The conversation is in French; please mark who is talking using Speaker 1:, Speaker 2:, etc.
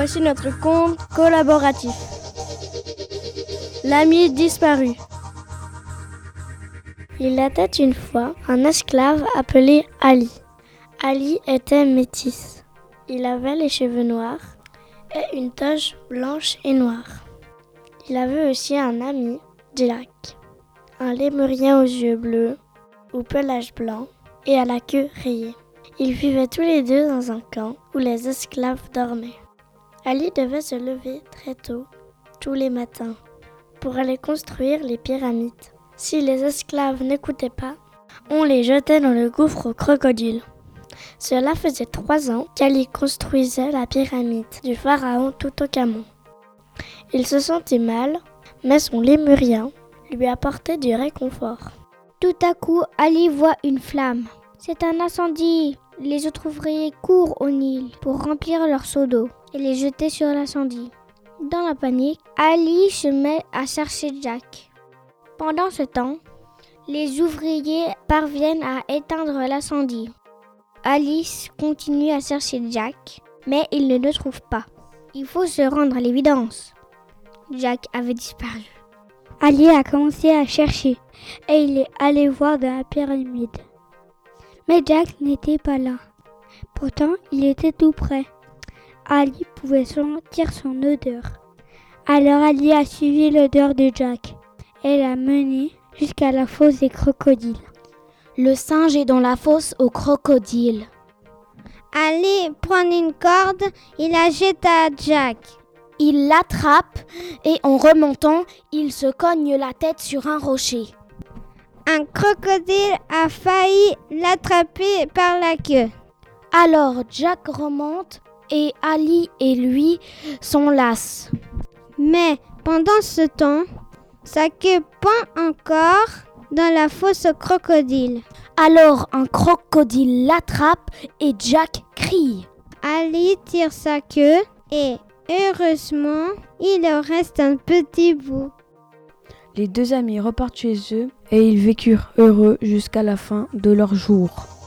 Speaker 1: Voici notre conte collaboratif. L'ami disparu. Il était une fois un esclave appelé Ali. Ali était métis. Il avait les cheveux noirs et une toge blanche et noire. Il avait aussi un ami, Jack, un lémurien aux yeux bleus, au pelage blanc et à la queue rayée. Ils vivaient tous les deux dans un camp où les esclaves dormaient. Ali devait se lever très tôt, tous les matins, pour aller construire les pyramides. Si les esclaves n'écoutaient pas, on les jetait dans le gouffre aux crocodiles. Cela faisait trois ans qu'Ali construisait la pyramide du pharaon Toutankhamon. Il se sentait mal, mais son lémurien lui apportait du réconfort.
Speaker 2: Tout à coup, Ali voit une flamme. C'est un incendie. Les autres ouvriers courent au Nil pour remplir leur seau d'eau et les jeter sur l'incendie. Dans la panique, Ali se met à chercher Jack. Pendant ce temps, les ouvriers parviennent à éteindre l'incendie. Alice continue à chercher Jack, mais il ne le trouve pas. Il faut se rendre à l'évidence. Jack avait disparu.
Speaker 3: Ali a commencé à chercher et il est allé voir dans la pyramide. Mais Jack n'était pas là. Pourtant, il était tout près. Ali pouvait sentir son odeur. Alors Ali a suivi l'odeur de Jack et l'a mené jusqu'à la fosse des crocodiles.
Speaker 4: Le singe est dans la fosse aux crocodiles.
Speaker 2: Ali prend une corde, il la jette à Jack.
Speaker 4: Il l'attrape et en remontant, il se cogne la tête sur un rocher.
Speaker 2: Un crocodile a failli l'attraper par la queue.
Speaker 4: Alors Jack remonte et Ali et lui s'enlacent.
Speaker 2: Mais pendant ce temps, sa queue pend encore dans la fosse au crocodile.
Speaker 4: Alors un crocodile l'attrape et Jack crie.
Speaker 2: Ali tire sa queue et heureusement, il en reste un petit bout.
Speaker 5: Les deux amis repartent chez eux et ils vécurent heureux jusqu'à la fin de leur jour.